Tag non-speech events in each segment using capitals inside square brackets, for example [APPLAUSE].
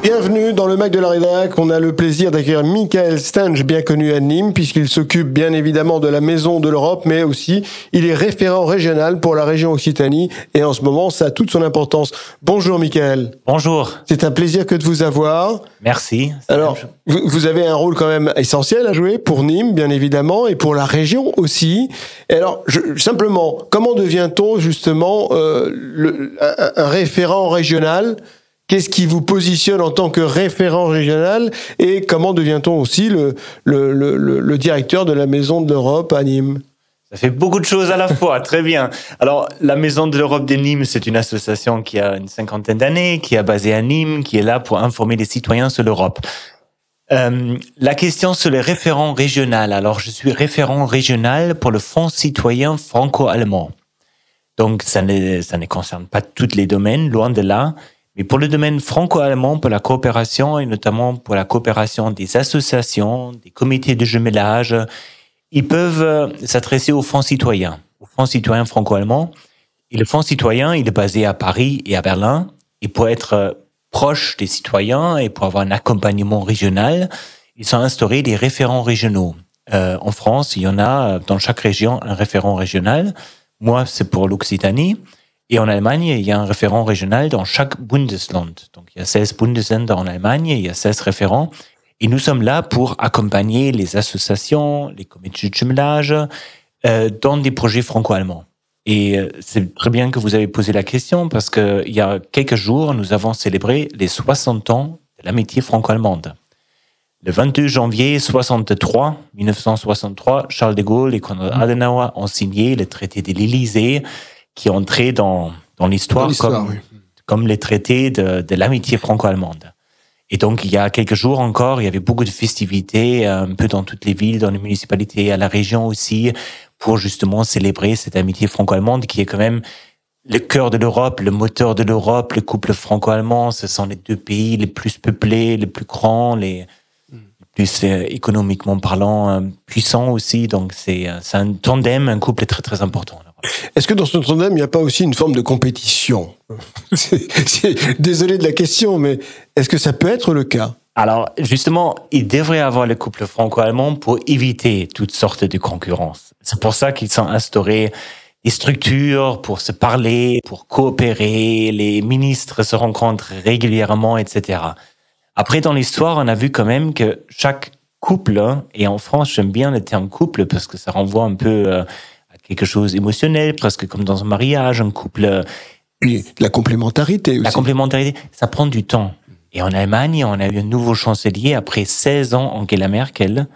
Bienvenue dans le Mac de la Rédac. On a le plaisir d'accueillir Michael Stange, bien connu à Nîmes, puisqu'il s'occupe bien évidemment de la Maison de l'Europe, mais aussi il est référent régional pour la région Occitanie. Et en ce moment, ça a toute son importance. Bonjour Michael. Bonjour. C'est un plaisir que de vous avoir. Merci. Alors, vous, vous avez un rôle quand même essentiel à jouer pour Nîmes, bien évidemment, et pour la région aussi. Et alors, je, simplement, comment devient-on justement euh, le, un, un référent régional Qu'est-ce qui vous positionne en tant que référent régional et comment devient-on aussi le, directeur de la Maison de l'Europe à Nîmes? Ça fait beaucoup de choses à la fois, [LAUGHS] très bien. Alors, la Maison de l'Europe de Nîmes, c'est une association qui a une cinquantaine d'années, qui est basée à Nîmes, qui est là pour informer les citoyens sur l'Europe. Euh, la question sur les référents régionaux. Alors, je suis référent régional pour le Fonds citoyen franco-allemand. Donc, ça ne concerne pas tous les domaines, loin de là. Mais pour le domaine franco-allemand, pour la coopération et notamment pour la coopération des associations, des comités de jumelage, ils peuvent euh, s'adresser au Fonds citoyen, au Fonds citoyen franco-allemand. Et le Fonds citoyen, il est basé à Paris et à Berlin. Et pour être euh, proche des citoyens et pour avoir un accompagnement régional, ils ont instauré des référents régionaux. Euh, en France, il y en a dans chaque région un référent régional. Moi, c'est pour l'Occitanie. Et en Allemagne, il y a un référent régional dans chaque Bundesland. Donc, il y a 16 Bundesländer en Allemagne, il y a 16 référents. Et nous sommes là pour accompagner les associations, les comités de jumelage euh, dans des projets franco-allemands. Et euh, c'est très bien que vous avez posé la question parce que il y a quelques jours, nous avons célébré les 60 ans de l'amitié franco-allemande. Le 22 janvier 63, 1963, Charles de Gaulle et Konrad Adenauer ont signé le traité de l'Élysée qui est entré dans, dans l'histoire comme, oui. comme les traités de, de l'amitié franco-allemande. Et donc, il y a quelques jours encore, il y avait beaucoup de festivités, un peu dans toutes les villes, dans les municipalités, à la région aussi, pour justement célébrer cette amitié franco-allemande qui est quand même le cœur de l'Europe, le moteur de l'Europe, le couple franco-allemand. Ce sont les deux pays les plus peuplés, les plus grands, les plus euh, économiquement parlant euh, puissants aussi. Donc, euh, c'est un tandem, un couple très, très important. Est-ce que dans ce tandem, il n'y a pas aussi une forme de compétition [LAUGHS] c'est- Désolé de la question, mais est-ce que ça peut être le cas? Alors, justement, il devrait avoir le couple franco-allemand pour éviter toutes sortes de concurrence. C'est pour ça qu'ils ont instauré des structures pour se parler, pour coopérer, les ministres se rencontrent régulièrement, etc. Après, dans l'histoire, on a vu quand même que chaque couple, hein, et en France, j'aime bien le terme couple parce que ça renvoie un peu euh, quelque chose d'émotionnel, presque comme dans un mariage, un couple euh, Oui, la complémentarité aussi. la complémentarité, ça prend du temps. Et en Allemagne, on a eu un nouveau chancelier après 16 ans, Angela Merkel,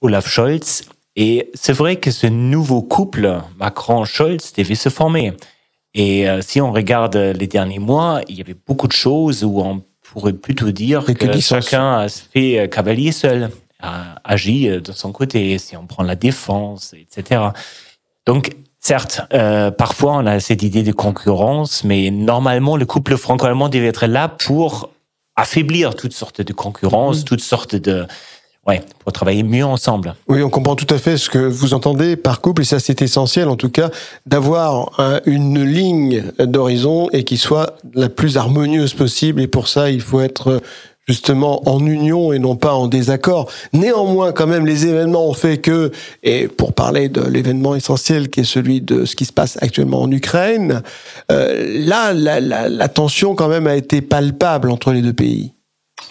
Olaf Scholz. Et c'est vrai que ce nouveau couple, Macron-Scholz, devait se former. Et euh, si on regarde les derniers mois, il y avait beaucoup de choses où on pourrait plutôt dire que licences. chacun a fait euh, cavalier seul, a agi euh, de son côté, si on prend la défense, etc. Donc, certes, euh, parfois on a cette idée de concurrence, mais normalement le couple franco-allemand devait être là pour affaiblir toutes sortes de concurrences, Mhm. toutes sortes de... Ouais, pour travailler mieux ensemble. Oui, on comprend tout à fait ce que vous entendez par couple, et ça c'est essentiel en tout cas, d'avoir un- une ligne d'horizon et qui soit la plus harmonieuse possible, et pour ça il faut être justement en union et non pas en désaccord. Néanmoins, quand même, les événements ont fait que, et pour parler de l'événement essentiel qui est celui de ce qui se passe actuellement en Ukraine, euh, là, la, tension quand même a été palpable entre les deux pays.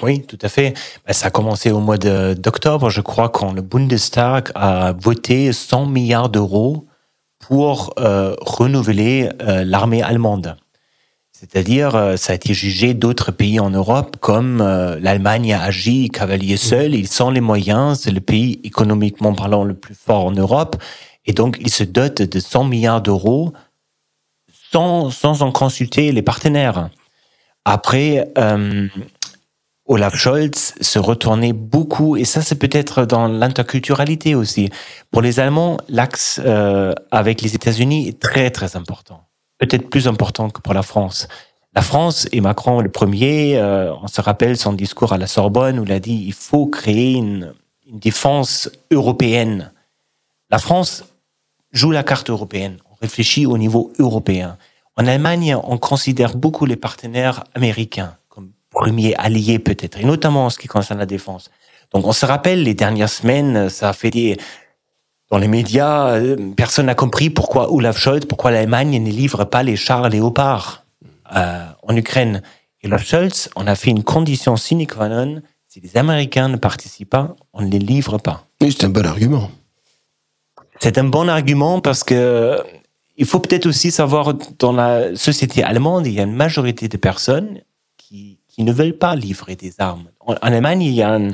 Oui, tout à fait. Ben, ça a commencé au mois d'octobre, je crois, quand le Bundestag a voté 100 milliards d'euros pour euh, renouveler euh, l'armée allemande. C'est-à-dire, euh, ça a été jugé d'autres pays en Europe comme euh, l'Allemagne a agi cavalier seul, ils ont les moyens, c'est le pays économiquement parlant le plus fort en Europe, et donc ils se dotent de 100 milliards d'euros sans, sans en consulter les partenaires. Après, euh, Olaf Scholz se retournait beaucoup, et ça c'est peut-être dans l'interculturalité aussi. Pour les Allemands, l'axe euh, avec les États-Unis est très très important, peut-être plus important que pour la France. La France et Macron le premier, euh, on se rappelle son discours à la Sorbonne où il a dit il faut créer une, une défense européenne. La France joue la carte européenne. On réfléchit au niveau européen. En Allemagne, on considère beaucoup les partenaires américains comme premiers alliés peut-être, et notamment en ce qui concerne la défense. Donc on se rappelle les dernières semaines, ça a fait des dans les médias, euh, personne n'a compris pourquoi Olaf Scholz, pourquoi l'Allemagne ne livre pas les chars Léopard euh, en Ukraine. Et Olaf Scholz, on a fait une condition sine qua non si les Américains ne participent pas, on ne les livre pas. C'est un bon argument. C'est un bon argument parce que il faut peut-être aussi savoir dans la société allemande, il y a une majorité de personnes qui, qui ne veulent pas livrer des armes. En, Allemagne, il y a une,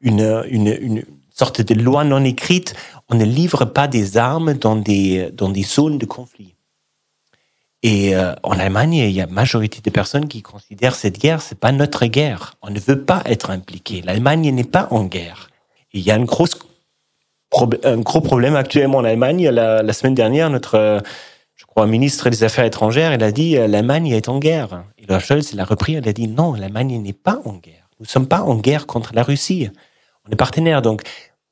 une, une, sorte de loi non écrite. On ne livre pas des armes dans des, dans des zones de conflit. Et euh, en Allemagne, il y a majorité de personnes qui considèrent cette guerre, c'est pas notre guerre. On ne veut pas être impliqué. L'Allemagne n'est pas en guerre. il y a un gros problème actuellement en Allemagne. La, semaine dernière, notre, euh, je crois, ministre des Affaires étrangères, il a dit euh, l'Allemagne est en guerre. Et Scholz l'a repris, il a dit non, l'Allemagne n'est pas en guerre. Nous ne sommes pas en guerre contre la Russie. On est partenaires. Donc,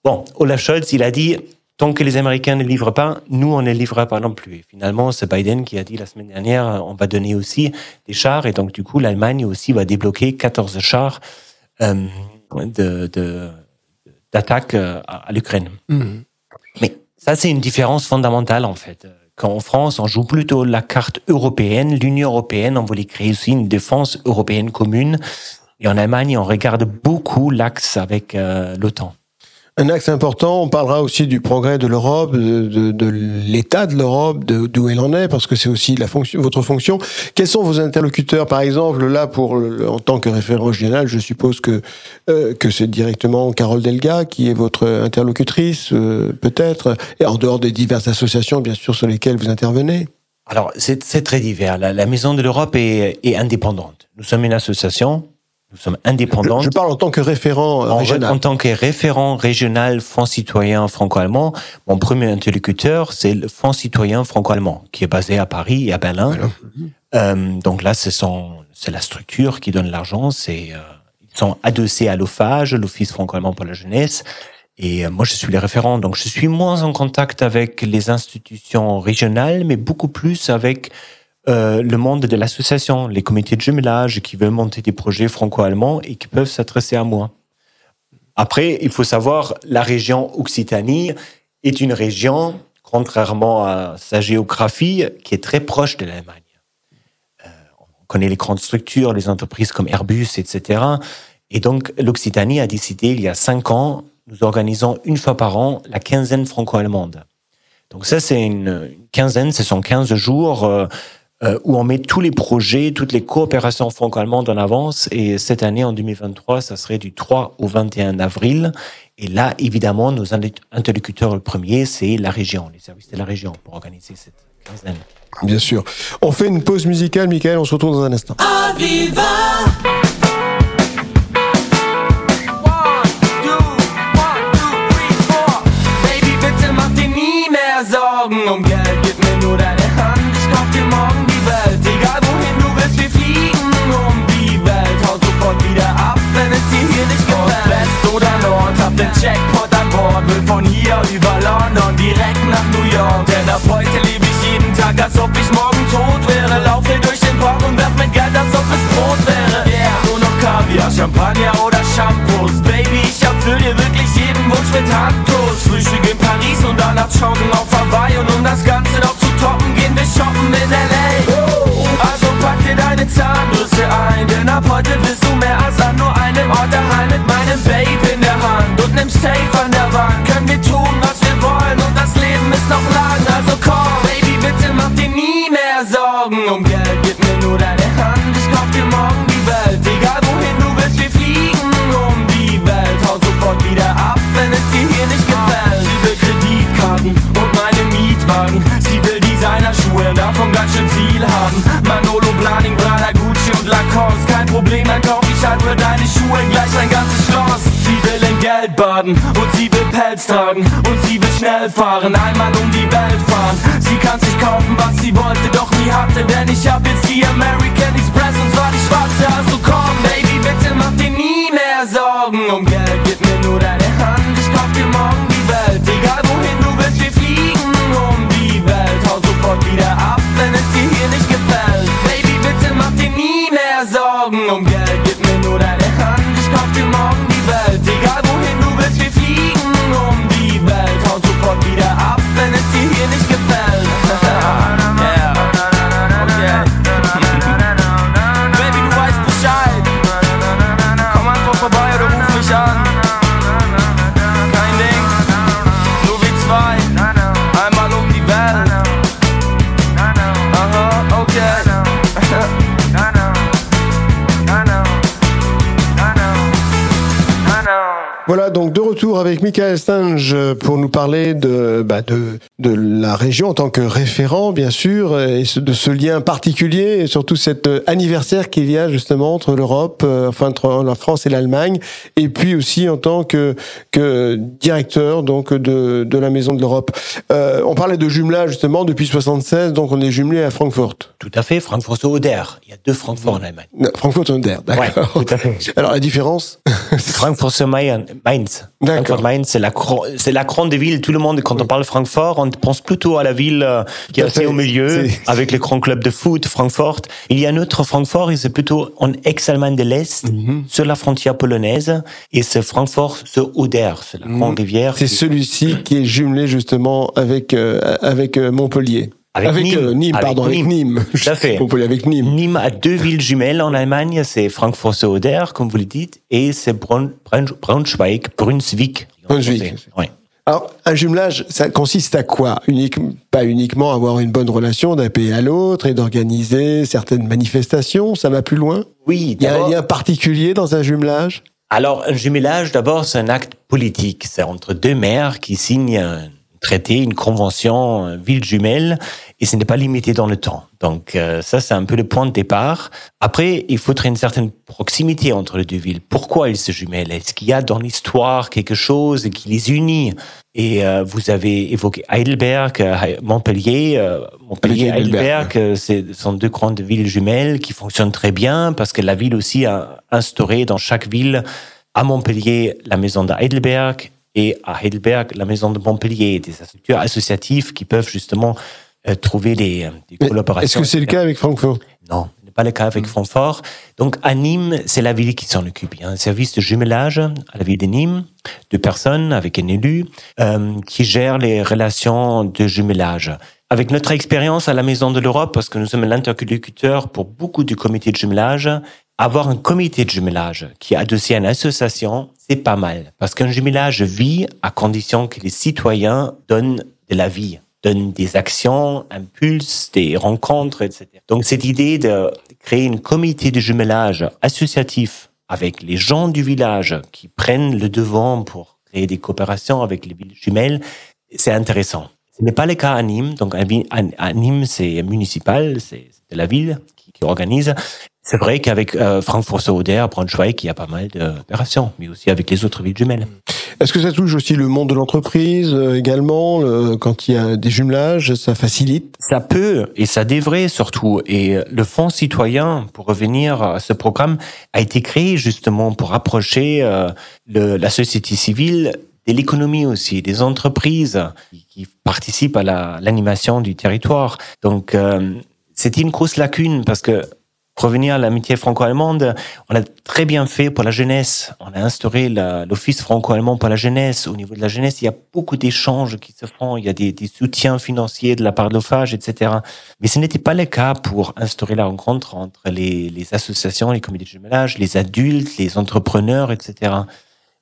bon, Olaf Scholz, il a dit tant que les Américains ne livrent pas, nous, on ne livrera pas non plus. Et finalement, c'est Biden qui a dit la semaine dernière, euh, on va donner aussi des chars. Et donc, du coup, l'Allemagne aussi va débloquer 14 chars euh, de, d'attaque euh, à, l'Ukraine. Mhm. Mais ça, c'est une différence fondamentale, en fait. Quand en France, on joue plutôt la carte européenne, l'Union européenne, on voulait créer aussi une défense européenne commune. Et en Allemagne, on regarde beaucoup l'axe avec l'OTAN. Un axe important, on parlera aussi du progrès de l'Europe, de, l'état de l'Europe, d'où elle en est, parce que c'est aussi la fonction, votre fonction. Quels sont vos interlocuteurs, par exemple, là, pour en tant que référent régional, je suppose que euh, que c'est directement Carole Delga qui est votre interlocutrice, euh, peut-être, et en dehors des diverses associations, bien sûr, sur lesquelles vous intervenez. Alors, c'est très divers. La, la Maison de l'Europe est, est indépendante. Nous sommes une association nous sommes indépendants. Je, parle en tant que référent en, régional. En tant que référent régional Fonds citoyen franco-allemand, mon premier interlocuteur, c'est le Fonds citoyen franco-allemand, qui est basé à Paris et à Berlin. Euh, donc là, c'est la structure qui donne l'argent. C'est euh, ils sont adossés à l'OFAGE, l'Office franco-allemand pour la jeunesse. Et euh, moi, je suis le référent. Donc, je suis moins en contact avec les institutions régionales, mais beaucoup plus avec euh, le monde de l'association, les comités de jumelage qui veulent monter des projets franco-allemands et qui peuvent s'adresser à moi. Après, il faut savoir, la région Occitanie est une région, contrairement à sa géographie, qui est très proche de l'Allemagne. Euh, on connaît les grandes structures, les entreprises comme Airbus, etc. Et donc, l'Occitanie a décidé, il y a cinq ans, nous organisons une fois par an la quinzaine franco-allemande. Donc ça, c'est une quinzaine, ce sont 15 jours euh, euh, où on met tous les projets, toutes les coopérations franco-allemandes en avance. Et cette année, en 2023, ça serait du 3 au 21 avril. Et là, évidemment, nos interlocuteurs le premier, c'est la région, les services de la région, pour organiser cette quinzaine. Bien sûr. On fait une pause musicale, Michael, on se retrouve dans un instant. den abschauen auf Hawaii Und um das Ganze noch zu toppen, gehen wir shoppen in L.A. Also pack dir deine Zahnbürste ein Denn ab heute bist du mehr als an nur einem Ort daheim Mit meinem Baby in der Hand und nem Safe fahren, Einmal donc de retour avec Michael Stange pour nous parler de, bah de, de la région en tant que référent, bien sûr, et de ce lien particulier, et surtout cet euh, anniversaire qu'il y a justement entre l'Europe, euh, enfin entre la France et l'Allemagne, et puis aussi en tant que, que directeur donc de, de la Maison de l'Europe. Euh, on parlait de jumelage justement depuis 76, donc on est jumelé à Francfort. Tout à fait, Francfort-Oder. Il y a deux Francfort en Allemagne. Francfort-Oder, d'accord. Ouais, tout à fait. Alors la différence Francfort-Mainz, c'est la, c'est la grande ville. Tout le monde, quand on parle Francfort, on pense plutôt à la ville euh, qui est assez au milieu, avec les grands clubs de foot, Francfort. Il y a un autre Francfort, et c'est plutôt en ex-Allemagne de l'Est, Mhm. sur la frontière polonaise, et c'est Francfort sur Oder, c'est la grande rivière. Mhm. C'est celui-ci qui est jumelé justement avec euh, avec euh, Montpellier. Avec Nîmes. euh, Nîmes, Avec pardon, avec Nîmes. Nîmes. Tout à fait. Avec Nîmes. Nîmes a deux villes jumelles en Allemagne, c'est Francfort sur Oder, comme vous le dites, et c'est Braun- Braun- Braunschweig, Brunswick. Brunswick. Oui. Alors, un jumelage, ça consiste à quoi? Unique, Pas uniquement avoir une bonne relation d'un pays à l'autre et d'organiser certaines manifestations, ça va plus loin? Oui, Il y a un lien particulier dans un jumelage? Alors, un jumelage, d'abord, c'est un acte politique. C'est entre deux maires qui signent un traité, une convention, euh, ville jumelle, et ce n'est pas limité dans le temps. Donc, euh, ça, c'est un peu le point de départ. Après, il faudrait une certaine proximité entre les deux villes. Pourquoi ils se jumellent? Est-ce qu'il y a dans l'histoire quelque chose qui les unit? Et euh, vous avez évoqué Heidelberg, Montpellier. euh, Montpellier, Avec Heidelberg, Heidelberg, ce sont deux grandes villes jumelles qui fonctionnent très bien parce que la ville aussi a instauré dans chaque ville, à Montpellier, la maison de Heidelberg et à Heidelberg, la maison de Montpellier, des structures associatives qui peuvent justement euh, trouver des, euh, des collaborations. Est-ce que c'est le cas avec Francfort? Non, ce n'est pas le cas avec Francfort. Donc à Nîmes, c'est la ville qui s'en occupe. Il y a un service de jumelage à la ville de Nîmes, de personnes avec un élu euh, qui gère les relations de jumelage. Avec notre expérience à la Maison de l'Europe, parce que nous sommes l'interlocuteur pour beaucoup du comité de jumelage, avoir un comité de jumelage qui est adossé à une association, c'est pas mal. Parce qu'un jumelage vit à condition que les citoyens donnent de la vie donnent des actions, impulsent des rencontres, etc. Donc cette idée de créer un comité de jumelage associatif avec les gens du village qui prennent le devant pour créer des coopérations avec les villes jumelles, c'est intéressant. Ce n'est pas le cas à Nîmes. Donc à Nîmes, c'est municipal, c'est c'est la ville qui organise. C'est vrai qu'avec euh, Francfort-sur-Oder, Braunschweig, il y a pas mal d'opérations, mais aussi avec les autres villes jumelles. Est-ce que ça touche aussi le monde de l'entreprise euh, également le- Quand il y a des jumelages, ça facilite? Ça peut et ça devrait surtout. Et le Fonds citoyen, pour revenir à ce programme, a été créé justement pour approcher euh, le- la société civile de l'économie aussi, des entreprises qui, qui participent à la- l'animation du territoire. Donc, euh, c'était une grosse lacune parce que revenir à l'amitié franco-allemande, on a très bien fait pour la jeunesse. On a instauré l'office franco-allemand pour la jeunesse. Au niveau de la jeunesse, il y a beaucoup d'échanges qui se font. Il y a des, des soutiens financiers de la part de l'OFAGE, etc. Mais ce n'était pas le cas pour instaurer la rencontre entre les, les associations, les comités de jumelage, les adultes, les entrepreneurs, etc.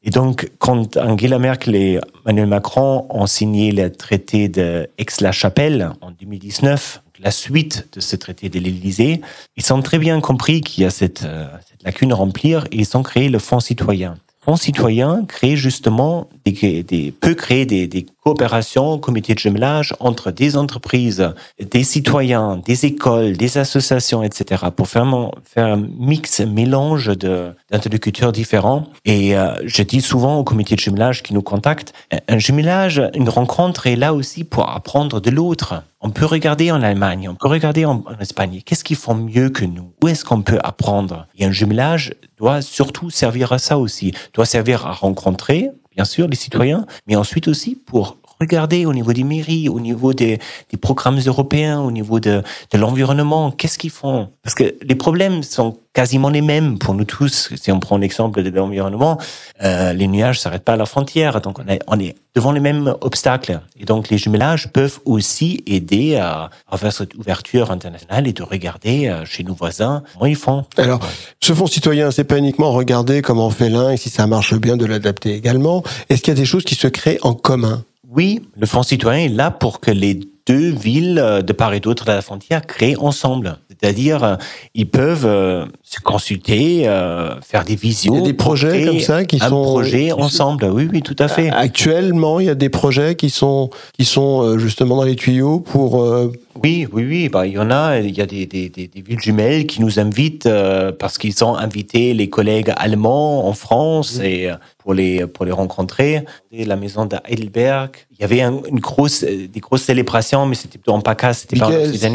Et donc, quand Angela Merkel et Emmanuel Macron ont signé le traité de Aix-la-Chapelle en 2019, donc la suite de ce traité de l'Élysée, ils ont très bien compris qu'il y a cette, euh, cette lacune à remplir et ils ont créé le Fonds citoyen. Fonds citoyen crée justement des, des, peut créer des, des coopérations, comités de jumelage entre des entreprises, des citoyens, des écoles, des associations, etc. pour faire, un mix, un mélange d'interlocuteurs différents. Et euh, je dis souvent aux comités de jumelage qui nous contactent, un jumelage, une rencontre est là aussi pour apprendre de l'autre. On peut regarder en Allemagne, on peut regarder en, Espagne. Qu'est-ce qu'ils font mieux que nous? Où est-ce qu'on peut apprendre? Et un jumelage doit surtout servir à ça aussi. Doit servir à rencontrer, bien sûr, les citoyens, mais ensuite aussi pour regarder au niveau des mairies, au niveau des, des programmes européens, au niveau de, de l'environnement, qu'est-ce qu'ils font? Parce que les problèmes sont quasiment les mêmes pour nous tous. Si on prend l'exemple de l'environnement, euh, les nuages s'arrêtent pas à la frontière, donc on est, on est devant les mêmes obstacles. Et donc les jumelages peuvent aussi aider à, à faire cette ouverture internationale et de regarder euh, chez nos voisins comment ils font. Alors, ce fonds citoyen, c'est pas uniquement regarder comment on fait l'un et si ça marche bien de l'adapter également. Est-ce qu'il y a des choses qui se créent en commun? Oui, le Fonds citoyen est là pour que les deux villes euh, de part et d'autre de la frontière créent ensemble. C'est-à-dire, euh, ils peuvent euh, se consulter, euh, faire des visios. Il y a des projets comme ça qui un sont projet ensemble. Oui, oui, tout à fait. Actuellement, il y a des projets qui sont qui sont euh, justement dans les tuyaux pour. euh, Oui, oui, oui. Bah, il y en a. Il y a des, des, des, des villes jumelles qui nous invitent euh, parce qu'ils ont invité les collègues allemands en France Mmh. et pour les pour les rencontrer. Et la maison de Heidelberg. Il y avait un- une grosse des grosses célébrations, mais c'était plutôt en PACA, c'était pas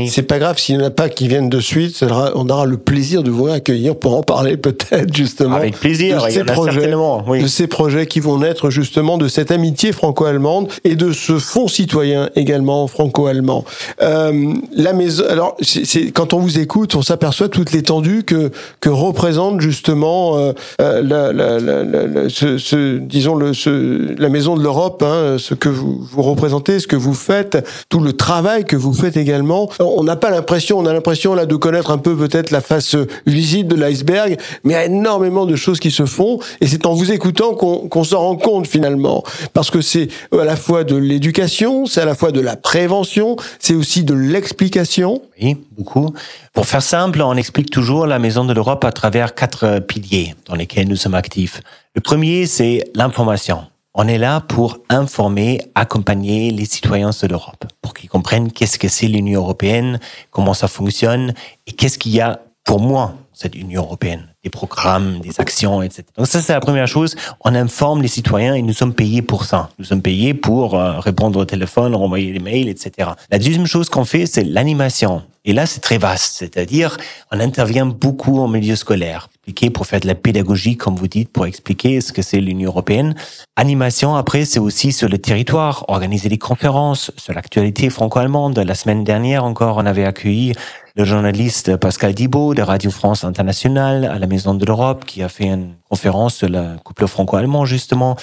c'est pas grave s'il n'y en a pas qui viennent de suite. On aura le plaisir de vous accueillir pour en parler peut-être justement. Avec plaisir. de ces projets. Oui. de ces projets qui vont naître justement de cette amitié franco-allemande et de ce fonds citoyen également franco-allemand. Euh, la maison. Alors, c'est quand on vous écoute, on s'aperçoit toute l'étendue que que représente justement euh, la, la, la, la- la- ce, ce- disons le, ce, la maison de l'Europe, hein, ce que vous, vous représentez, ce que vous faites, tout le travail que vous faites également. On n'a pas l'impression, on a l'impression là de connaître un peu peut-être la face visible de l'iceberg, mais il y a énormément de choses qui se font et c'est en vous écoutant qu'on qu'on s'en rend compte finalement, parce que c'est à la fois de l'éducation, c'est à la fois de la prévention, c'est aussi de l'explication. Oui, beaucoup. Pour faire simple, on explique toujours la Maison de l'Europe à travers quatre euh, piliers dans lesquels nous sommes actifs. Le premier, c'est l'information. On est là pour informer, accompagner les citoyens de l'Europe, pour qu'ils comprennent qu'est-ce que c'est l'Union européenne, comment ça fonctionne et qu'est-ce qu'il y a pour moi, cette Union européenne, des programmes, des actions, etc. Donc ça, c'est la première chose. On informe les citoyens et nous sommes payés pour ça. Nous sommes payés pour euh, répondre au téléphone, renvoyer des mails, etc. La deuxième chose qu'on fait, c'est l'animation. Et là, c'est très vaste. C'est-à-dire, on intervient beaucoup en milieu scolaire. Pour faire de la pédagogie, comme vous dites, pour expliquer ce que c'est l'Union européenne. Animation, après, c'est aussi sur le territoire, organiser des conférences sur l'actualité franco-allemande. La semaine dernière encore, on avait accueilli le journaliste Pascal Dibaud de Radio France Internationale à la Maison de l'Europe qui a fait une conférence sur le couple franco-allemand justement.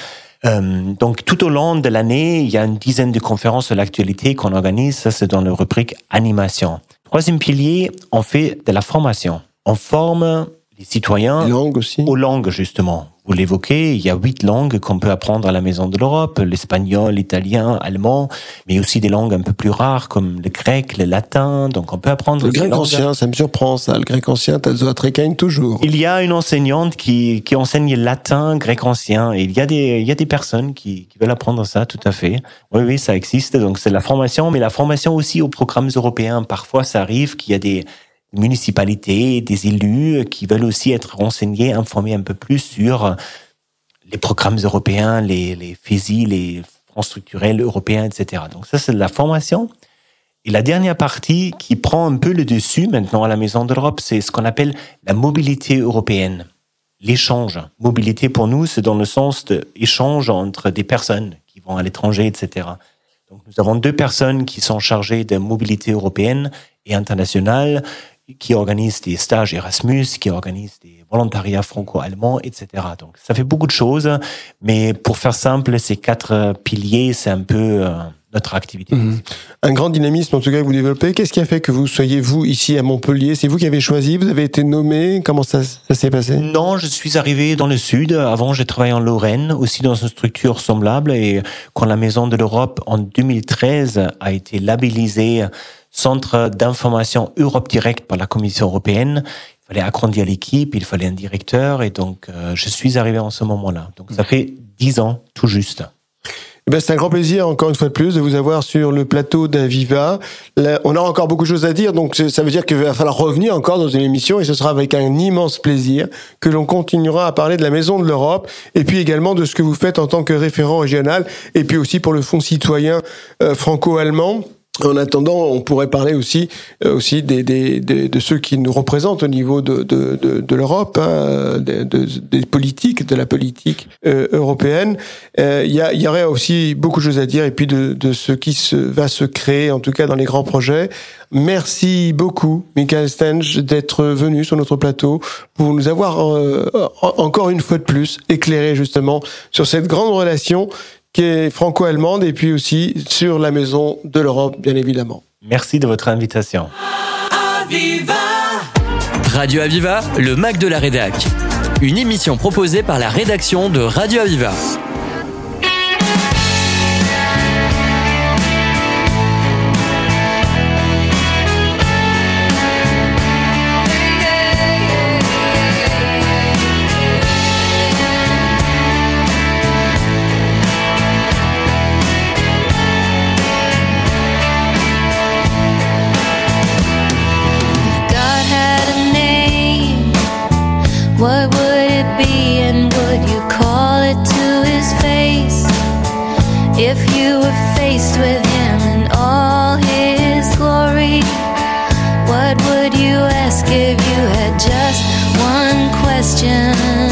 Euh, donc tout au long de l'année, il y a une dizaine de conférences sur l'actualité qu'on organise. Ça, c'est dans le rubrique animation. Troisième pilier, on fait de la formation. On forme citoyens aussi. aux langues, justement. Vous l'évoquez, il y a huit langues qu'on peut apprendre à la Maison de l'Europe, l'espagnol, l'italien, allemand, mais aussi des langues un peu plus rares comme le grec, le latin. Donc on peut apprendre Le grec ancien, ça me surprend ça. Le grec ancien, Tazo Trekain toujours. Il y a une enseignante qui, qui enseigne latin, grec ancien, et il y a des, il y a des personnes qui, qui veulent apprendre ça, tout à fait. Oui, oui, ça existe. Donc c'est la formation, mais la formation aussi aux programmes européens. Parfois, ça arrive qu'il y a des municipalités, des élus qui veulent aussi être renseignés, informés un peu plus sur les programmes européens, les, les FESI, les fonds structurels européens, etc. Donc ça, c'est de la formation. Et la dernière partie qui prend un peu le dessus maintenant à la Maison de l'Europe, c'est ce qu'on appelle la mobilité européenne. L'échange. Mobilité pour nous, c'est dans le sens d'échange entre des personnes qui vont à l'étranger, etc. Donc nous avons deux personnes qui sont chargées de mobilité européenne et internationale, qui organisent des stages Erasmus, qui organisent des volontariats franco-allemands, etc. Donc ça fait beaucoup de choses, mais pour faire simple, ces quatre piliers, c'est un peu euh, notre activité. Mhm. Un grand dynamisme en tout cas que vous développez. Qu'est-ce qui a fait que vous soyez vous ici à Montpellier? C'est vous qui avez choisi Vous avez été nommé Comment ça, ça s'est passé? Non, je suis arrivé dans le sud. Avant, j'ai travaillé en Lorraine, aussi dans une structure semblable. Et quand la Maison de l'Europe, en 2013, a été labellisée Centre d'information Europe Direct par la Commission européenne, il fallait agrandir l'équipe, il fallait un directeur. Et donc, euh, je suis arrivé en ce moment-là. Donc, ça fait dix ans, tout juste. Eh ben, c'est un grand plaisir, encore une fois de plus, de vous avoir sur le plateau d'Aviva. On a encore beaucoup de choses à dire, donc ça veut dire qu'il va falloir revenir encore dans une émission, et ce sera avec un immense plaisir que l'on continuera à parler de la Maison de l'Europe, et puis également de ce que vous faites en tant que référent régional, et puis aussi pour le Fonds citoyen euh, franco-allemand. En attendant, on pourrait parler aussi, euh, aussi des, des, des- de ceux qui nous représentent au niveau de, de, de, de l'Europe, hein, de- de- des politiques, de la politique euh, européenne. Euh, Il y, y aurait aussi beaucoup de choses à dire, et puis de, de ce qui se, va se créer, en tout cas dans les grands projets. Merci beaucoup, Michael Stenge, d'être venu sur notre plateau pour nous avoir euh, en- encore une fois de plus éclairé justement sur cette grande relation qui est franco-allemande et puis aussi sur la maison de l'Europe, bien évidemment. Merci de votre invitation. Radio Aviva, le Mac de la Rédac. Une émission proposée par la rédaction de Radio Aviva. What would it be, and would you call it to his face if you were faced with him in all his glory? What would you ask if you had just one question?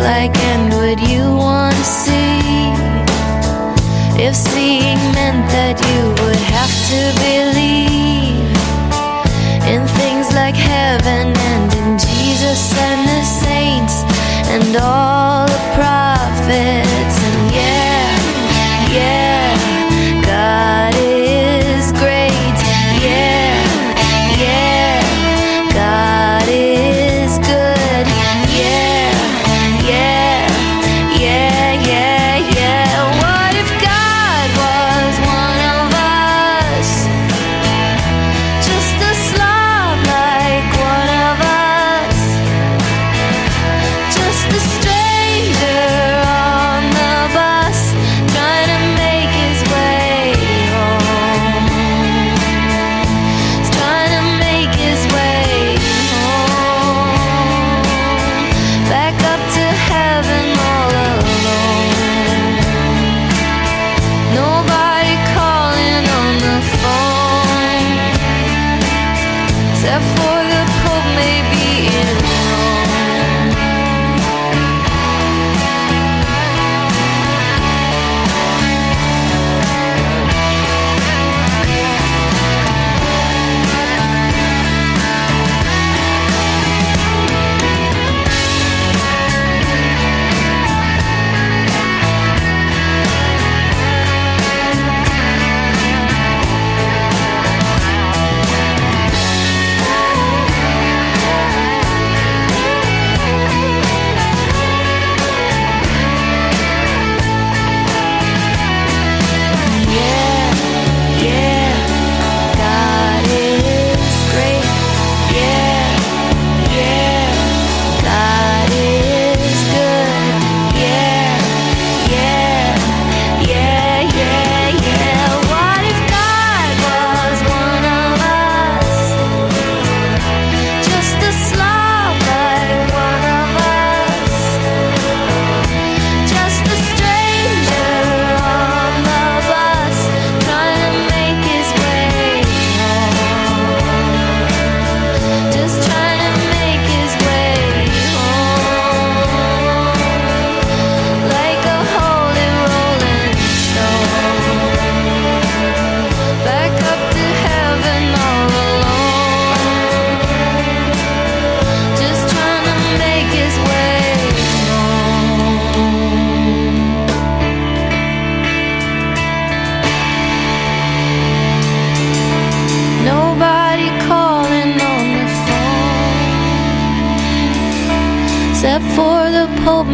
like and would you want to see? If seeing meant that you would have to believe in things like heaven and in Jesus and the saints and all.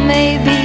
maybe